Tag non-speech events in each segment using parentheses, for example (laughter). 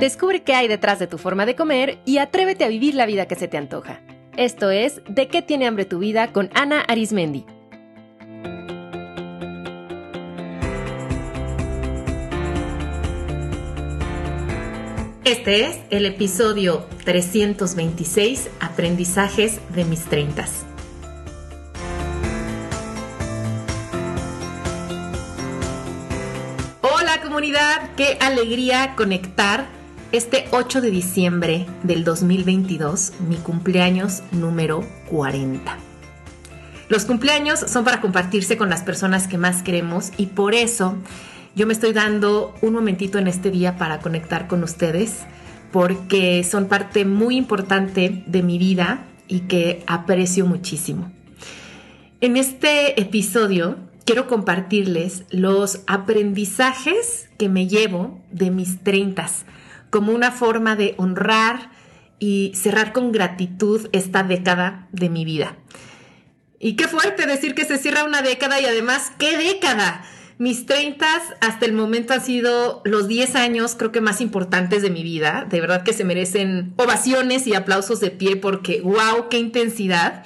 Descubre qué hay detrás de tu forma de comer y atrévete a vivir la vida que se te antoja. Esto es De qué tiene hambre tu vida con Ana Arismendi. Este es el episodio 326, Aprendizajes de mis treintas. Hola comunidad, qué alegría conectar este 8 de diciembre del 2022, mi cumpleaños número 40. Los cumpleaños son para compartirse con las personas que más queremos y por eso yo me estoy dando un momentito en este día para conectar con ustedes porque son parte muy importante de mi vida y que aprecio muchísimo. En este episodio quiero compartirles los aprendizajes que me llevo de mis treintas como una forma de honrar y cerrar con gratitud esta década de mi vida. Y qué fuerte decir que se cierra una década y además, ¿qué década? Mis 30 hasta el momento han sido los 10 años creo que más importantes de mi vida. De verdad que se merecen ovaciones y aplausos de pie porque wow, qué intensidad.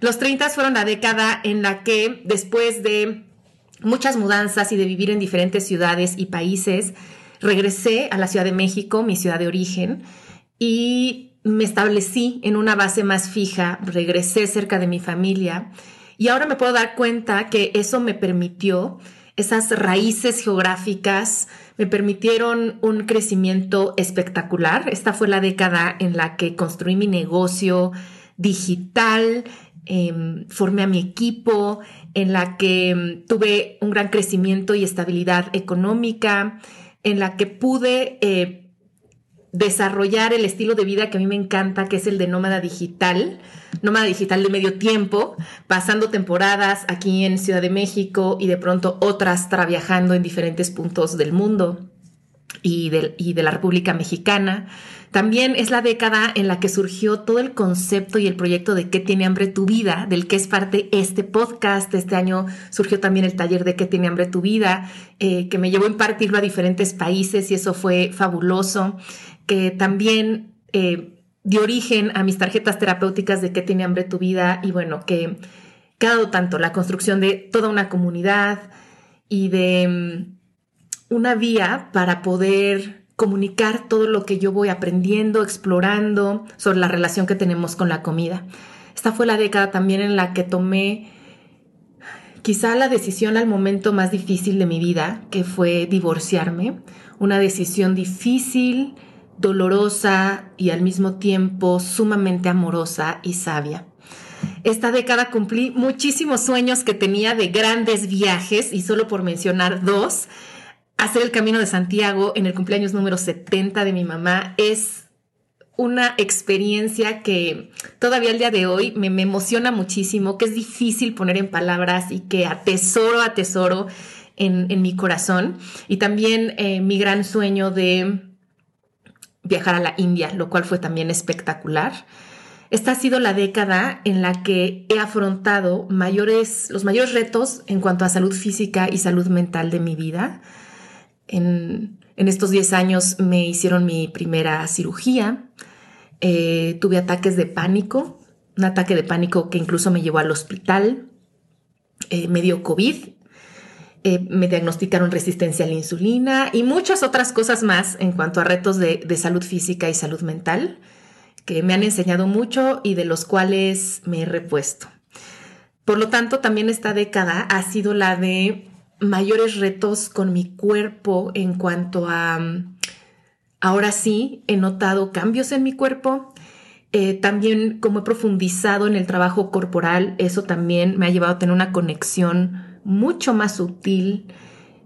Los 30 fueron la década en la que después de muchas mudanzas y de vivir en diferentes ciudades y países, regresé a la Ciudad de México, mi ciudad de origen, y me establecí en una base más fija, regresé cerca de mi familia y ahora me puedo dar cuenta que eso me permitió esas raíces geográficas me permitieron un crecimiento espectacular. Esta fue la década en la que construí mi negocio digital, em, formé a mi equipo, en la que em, tuve un gran crecimiento y estabilidad económica, en la que pude eh, desarrollar el estilo de vida que a mí me encanta, que es el de nómada digital, nómada digital de medio tiempo, pasando temporadas aquí en Ciudad de México y de pronto otras viajando en diferentes puntos del mundo y de, la República Mexicana. También es la década en la que surgió todo el concepto y el proyecto de qué tiene hambre tu vida, del que es parte este podcast. Este año surgió también el taller de qué tiene hambre tu vida, eh, que me llevó a impartirlo a diferentes países y eso fue fabuloso que también eh, dio origen a mis tarjetas terapéuticas de qué tiene hambre tu vida y bueno, que, ha dado tanto la construcción de toda una comunidad y de mm, una vía para poder comunicar todo lo que yo voy aprendiendo, explorando sobre la relación que tenemos con la comida. Esta fue la década también en la que tomé quizá la decisión al momento más difícil de mi vida, que fue divorciarme, una decisión difícil, dolorosa y al mismo tiempo sumamente amorosa y sabia. Esta década cumplí muchísimos sueños que tenía de grandes viajes y solo por mencionar dos, hacer el Camino de Santiago en el cumpleaños número 70 de mi mamá es una experiencia que todavía al día de hoy me, emociona muchísimo, que es difícil poner en palabras y que atesoro, atesoro en, en mi corazón. Y también eh, mi gran sueño de viajar a la India, lo cual fue también espectacular. Esta ha sido la década en la que he afrontado mayores, los mayores retos en cuanto a salud física y salud mental de mi vida. En, estos 10 años me hicieron mi primera cirugía, eh, tuve ataques de pánico, un ataque de pánico que incluso me llevó al hospital, eh, me dio COVID. Eh, me diagnosticaron resistencia a la insulina y muchas otras cosas más en cuanto a retos de, salud física y salud mental que me han enseñado mucho y de los cuales me he repuesto. Por lo tanto, también esta década ha sido la de mayores retos con mi cuerpo en cuanto a, ahora sí, he notado cambios en mi cuerpo. Eh, también como he profundizado en el trabajo corporal, eso también me ha llevado a tener una conexión mucho más sutil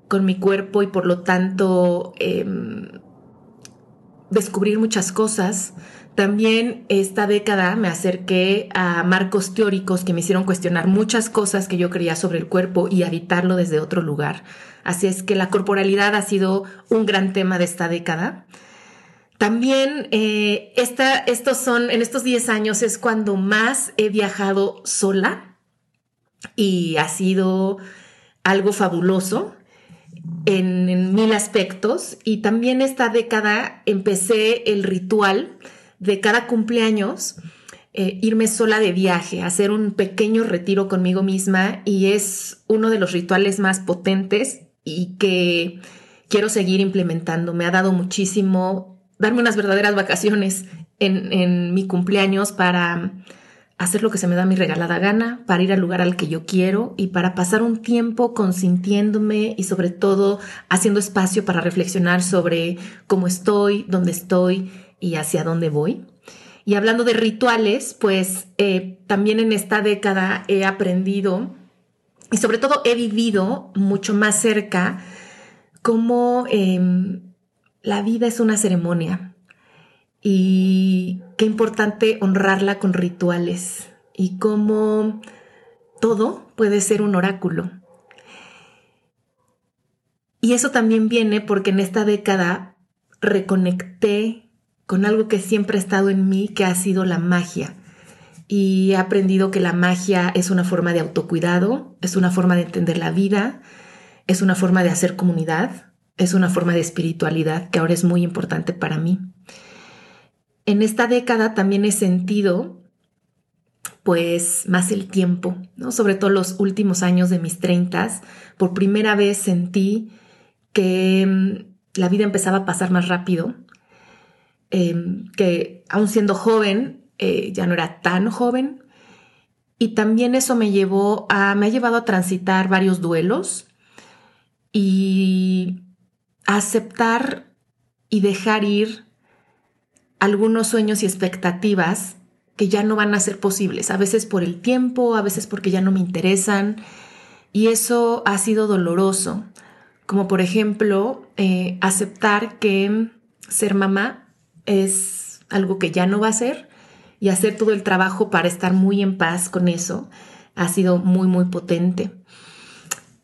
con mi cuerpo y por lo tanto em, descubrir muchas cosas. También esta década me acerqué a marcos teóricos que me hicieron cuestionar muchas cosas que yo creía sobre el cuerpo y habitarlo desde otro lugar. Así es que la corporalidad ha sido un gran tema de esta década. También eh, estos son, en estos 10 años es cuando más he viajado sola y ha sido algo fabuloso. en, mil aspectos y también esta década empecé el ritual de cada cumpleaños. Eh, irme sola de viaje, hacer un pequeño retiro conmigo misma y es uno de los rituales más potentes y que quiero seguir implementando. Me ha dado muchísimo darme unas verdaderas vacaciones en, en mi cumpleaños para hacer lo que se me da mi regalada gana, para ir al lugar al que yo quiero y para pasar un tiempo consintiéndome y sobre todo haciendo espacio para reflexionar sobre cómo estoy, dónde estoy y hacia dónde voy. Y hablando de rituales, pues eh, también en esta década he aprendido y sobre todo he vivido mucho más cerca cómo em, la vida es una ceremonia y qué importante honrarla con rituales y cómo todo puede ser un oráculo. Y eso también viene porque en esta década reconecté con algo que siempre ha estado en mí, que ha sido la magia. Y he aprendido que la magia es una forma de autocuidado, es una forma de entender la vida, es una forma de hacer comunidad, es una forma de espiritualidad que ahora es muy importante para mí en esta década también he sentido pues más el tiempo, ¿no? Sobre todo los últimos años de mis treintas, por primera vez sentí que mm, la vida empezaba a pasar más rápido, em, que aún siendo joven, eh, ya no era tan joven, y también eso me llevó a, me ha llevado a transitar varios duelos y a aceptar y dejar ir algunos sueños y expectativas que ya no van a ser posibles, a veces por el tiempo, a veces porque ya no me interesan, y eso ha sido doloroso, como por ejemplo eh, aceptar que ser mamá es algo que ya no va a ser y hacer todo el trabajo para estar muy en paz con eso ha sido muy, muy potente.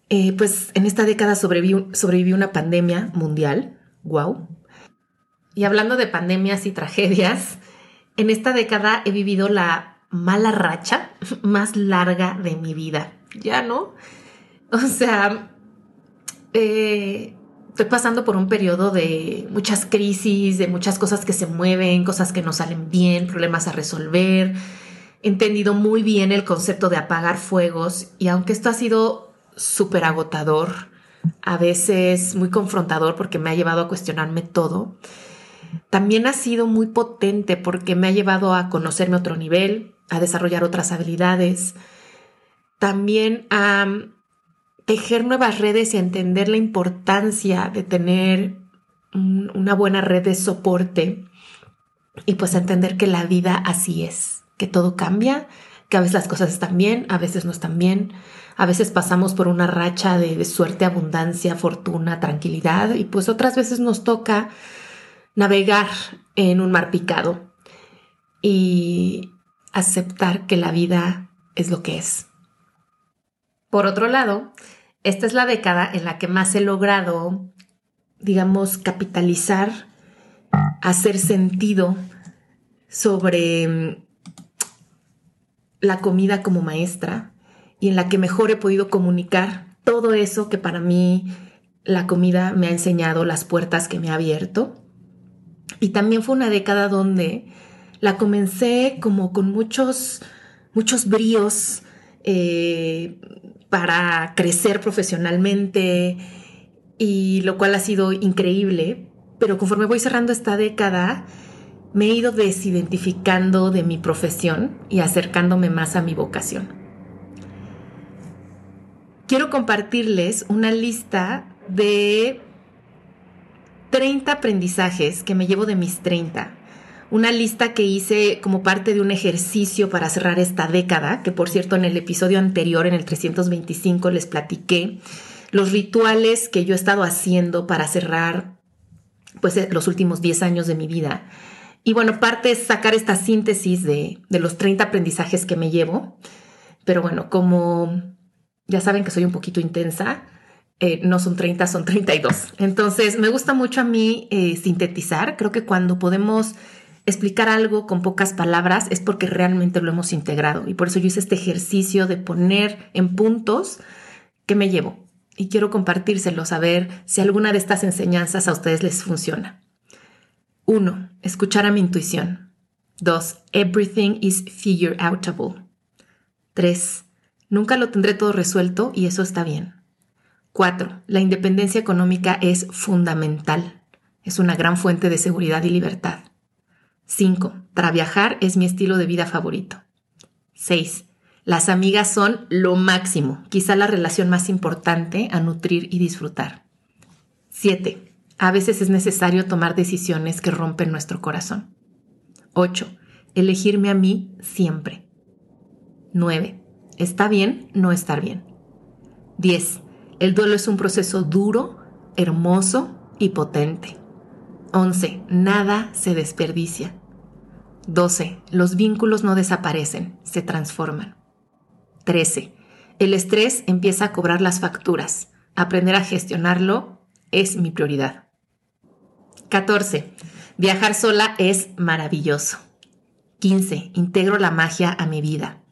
Eh, pues en esta década sobrevivió, una pandemia mundial, wow, y hablando de pandemias y tragedias, en esta década he vivido la mala racha (laughs) más larga de mi vida. Ya no. O sea, eh, estoy pasando por un periodo de muchas crisis, de muchas cosas que se mueven, cosas que no salen bien, problemas a resolver. He entendido muy bien el concepto de apagar fuegos y aunque esto ha sido súper agotador, a veces muy confrontador porque me ha llevado a cuestionarme todo, también ha sido muy potente porque me ha llevado a conocerme a otro nivel, a desarrollar otras habilidades, también a tejer nuevas redes y entender la importancia de tener una buena red de soporte y pues entender que la vida así es, que todo cambia, que a veces las cosas están bien, a veces no están bien, a veces pasamos por una racha de suerte, abundancia, fortuna, tranquilidad y pues otras veces nos toca navegar en un mar picado y aceptar que la vida es lo que es. Por otro lado, esta es la década en la que más he logrado, digamos, capitalizar, hacer sentido sobre mm, la comida como maestra y en la que mejor he podido comunicar todo eso que para mí la comida me ha enseñado, las puertas que me ha abierto. Y también fue una década donde la comencé como con muchos, muchos bríos eh, para crecer profesionalmente y lo cual ha sido increíble. Pero conforme voy cerrando esta década, me he ido desidentificando de mi profesión y acercándome más a mi vocación. Quiero compartirles una lista de 30 aprendizajes que me llevo de mis 30. Una lista que hice como parte de un ejercicio para cerrar esta década, que por cierto en el episodio anterior, en el 325, les platiqué los rituales que yo he estado haciendo para cerrar pues eh, los últimos 10 años de mi vida. Y bueno, parte es sacar esta síntesis de, de los 30 aprendizajes que me llevo. Pero bueno, como ya saben que soy un poquito intensa, eh, no son 30, son 32. Entonces, me gusta mucho a mí eh, sintetizar. Creo que cuando podemos explicar algo con pocas palabras es porque realmente lo hemos integrado. Y por eso yo hice este ejercicio de poner en puntos qué me llevo. y quiero compartírselos a ver si alguna de estas enseñanzas a ustedes les funciona. 1. Escuchar a mi intuición. 2. Everything is figure outable. 3. Nunca lo tendré todo resuelto y eso está bien. 4. La independencia económica es fundamental. Es una gran fuente de seguridad y libertad. 5. Para viajar es mi estilo de vida favorito. 6. Las amigas son lo máximo, quizá la relación más importante a nutrir y disfrutar. 7. A veces es necesario tomar decisiones que rompen nuestro corazón. 8. Elegirme a mí siempre. 9. Está bien no estar bien. 10. El duelo es un proceso duro, hermoso y potente. 11. Nada se desperdicia. 12. Los vínculos no desaparecen, se transforman. 13. El estrés empieza a cobrar las facturas. Aprender a gestionarlo es mi prioridad. 14. Viajar sola es maravilloso. 15. Integro la magia a mi vida.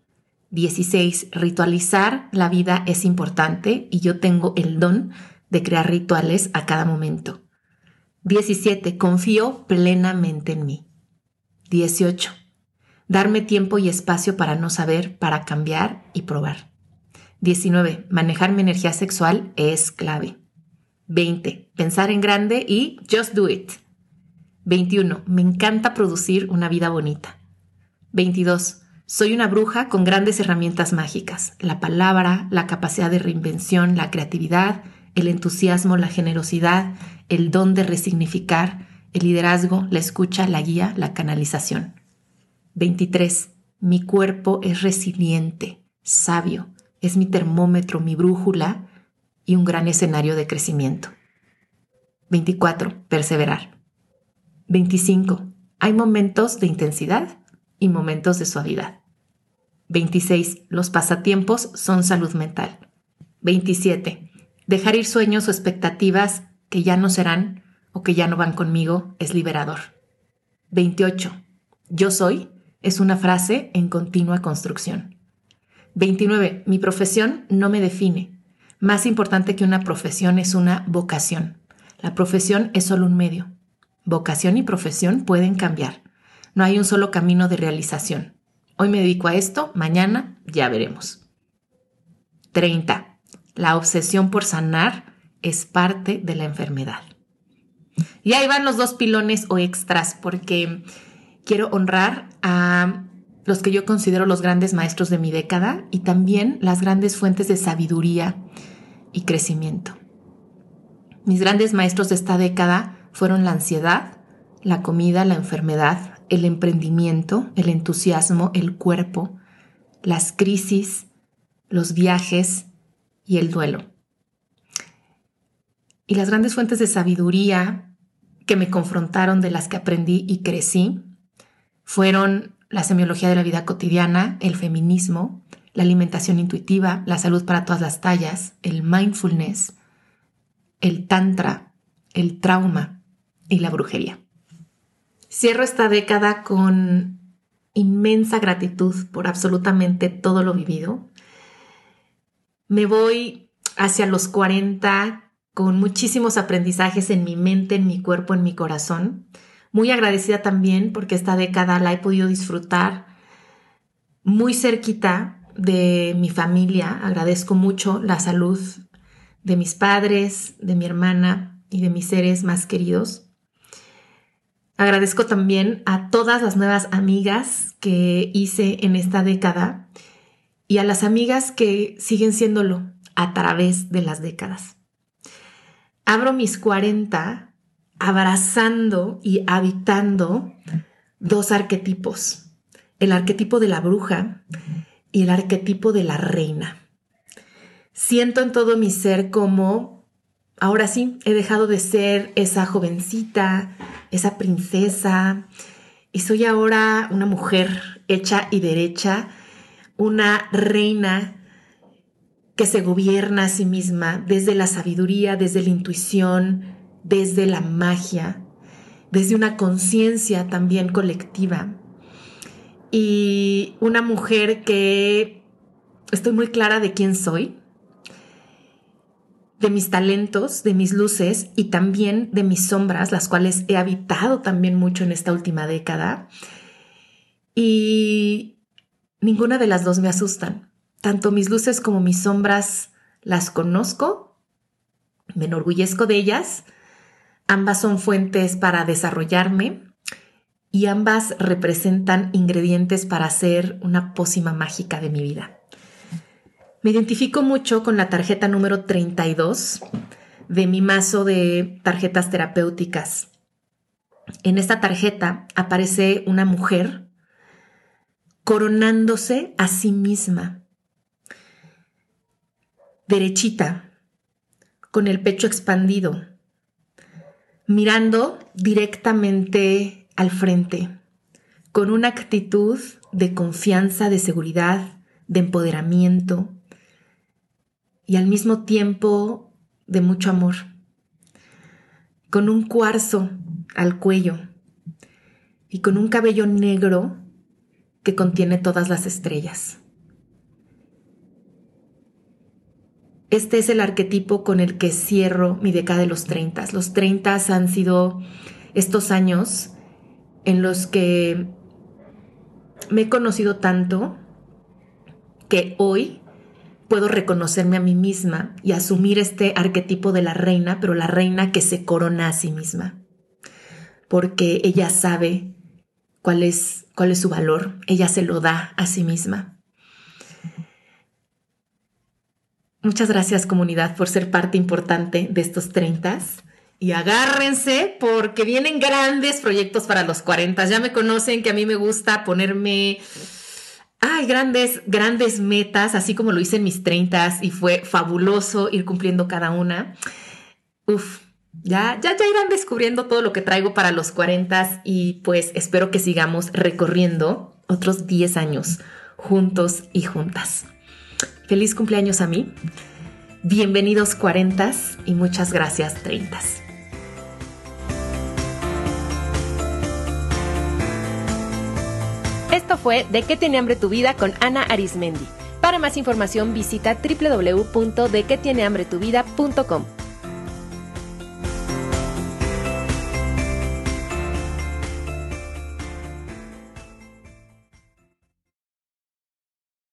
16. Ritualizar la vida es importante y yo tengo el don de crear rituales a cada momento. 17. Confío plenamente en mí. 18. Darme tiempo y espacio para no saber, para cambiar y probar. 19. Manejar mi energía sexual es clave. 20. Pensar en grande y just do it. 21. Me encanta producir una vida bonita. 22. Soy una bruja con grandes herramientas mágicas, la palabra, la capacidad de reinvención, la creatividad, el entusiasmo, la generosidad, el don de resignificar, el liderazgo, la escucha, la guía, la canalización. 23. Mi cuerpo es resiliente, sabio, es mi termómetro, mi brújula y un gran escenario de crecimiento. 24. Perseverar. 25. Hay momentos de intensidad y momentos de suavidad. 26. Los pasatiempos son salud mental. 27. Dejar ir sueños o expectativas que ya no serán o que ya no van conmigo es liberador. 28. Yo soy es una frase en continua construcción. 29. Mi profesión no me define. Más importante que una profesión es una vocación. La profesión es solo un medio. Vocación y profesión pueden cambiar. No hay un solo camino de realización. Hoy me dedico a esto, mañana ya veremos. 30. La obsesión por sanar es parte de la enfermedad. Y ahí van los dos pilones o extras porque quiero honrar a los que yo considero los grandes maestros de mi década y también las grandes fuentes de sabiduría y crecimiento. Mis grandes maestros de esta década fueron la ansiedad, la comida, la enfermedad, el emprendimiento, el entusiasmo, el cuerpo, las crisis, los viajes y el duelo. Y las grandes fuentes de sabiduría que me confrontaron, de las que aprendí y crecí, fueron la semiología de la vida cotidiana, el feminismo, la alimentación intuitiva, la salud para todas las tallas, el mindfulness, el tantra, el trauma y la brujería. Cierro esta década con inmensa gratitud por absolutamente todo lo vivido. Me voy hacia los 40 con muchísimos aprendizajes en mi mente, en mi cuerpo, en mi corazón. Muy agradecida también porque esta década la he podido disfrutar muy cerquita de mi familia. Agradezco mucho la salud de mis padres, de mi hermana y de mis seres más queridos. Agradezco también a todas las nuevas amigas que hice en esta década y a las amigas que siguen siéndolo a través de las décadas. Abro mis 40 abrazando y habitando dos arquetipos, el arquetipo de la bruja y el arquetipo de la reina. Siento en todo mi ser como, ahora sí, he dejado de ser esa jovencita, esa princesa, y soy ahora una mujer hecha y derecha, una reina que se gobierna a sí misma desde la sabiduría, desde la intuición, desde la magia, desde una conciencia también colectiva. Y una mujer que estoy muy clara de quién soy, de mis talentos, de mis luces y también de mis sombras, las cuales he habitado también mucho en esta última década. Y ninguna de las dos me asustan. Tanto mis luces como mis sombras las conozco, me enorgullezco de ellas, ambas son fuentes para desarrollarme y ambas representan ingredientes para hacer una pócima mágica de mi vida. Me identifico mucho con la tarjeta número 32 de mi mazo de tarjetas terapéuticas. En esta tarjeta aparece una mujer coronándose a sí misma, derechita, con el pecho expandido, mirando directamente al frente, con una actitud de confianza, de seguridad, de empoderamiento, y al mismo tiempo de mucho amor, con un cuarzo al cuello y con un cabello negro que contiene todas las estrellas. Este es el arquetipo con el que cierro mi década de los 30. Los 30 han sido estos años en los que me he conocido tanto que hoy puedo reconocerme a mí misma y asumir este arquetipo de la reina, pero la reina que se corona a sí misma, porque ella sabe cuál es, cuál es su valor, ella se lo da a sí misma. Muchas gracias comunidad por ser parte importante de estos 30 y agárrense porque vienen grandes proyectos para los 40. Ya me conocen que a mí me gusta ponerme hay grandes, grandes metas, así como lo hice en mis 30 y fue fabuloso ir cumpliendo cada una. Uf, ya, ya, ya irán descubriendo todo lo que traigo para los 40 y pues espero que sigamos recorriendo otros 10 años juntos y juntas. Feliz cumpleaños a mí. Bienvenidos 40 y muchas gracias 30. Esto fue De qué tiene hambre tu vida con Ana Arismendi. Para más información visita www.dequetienehambretuvida.com.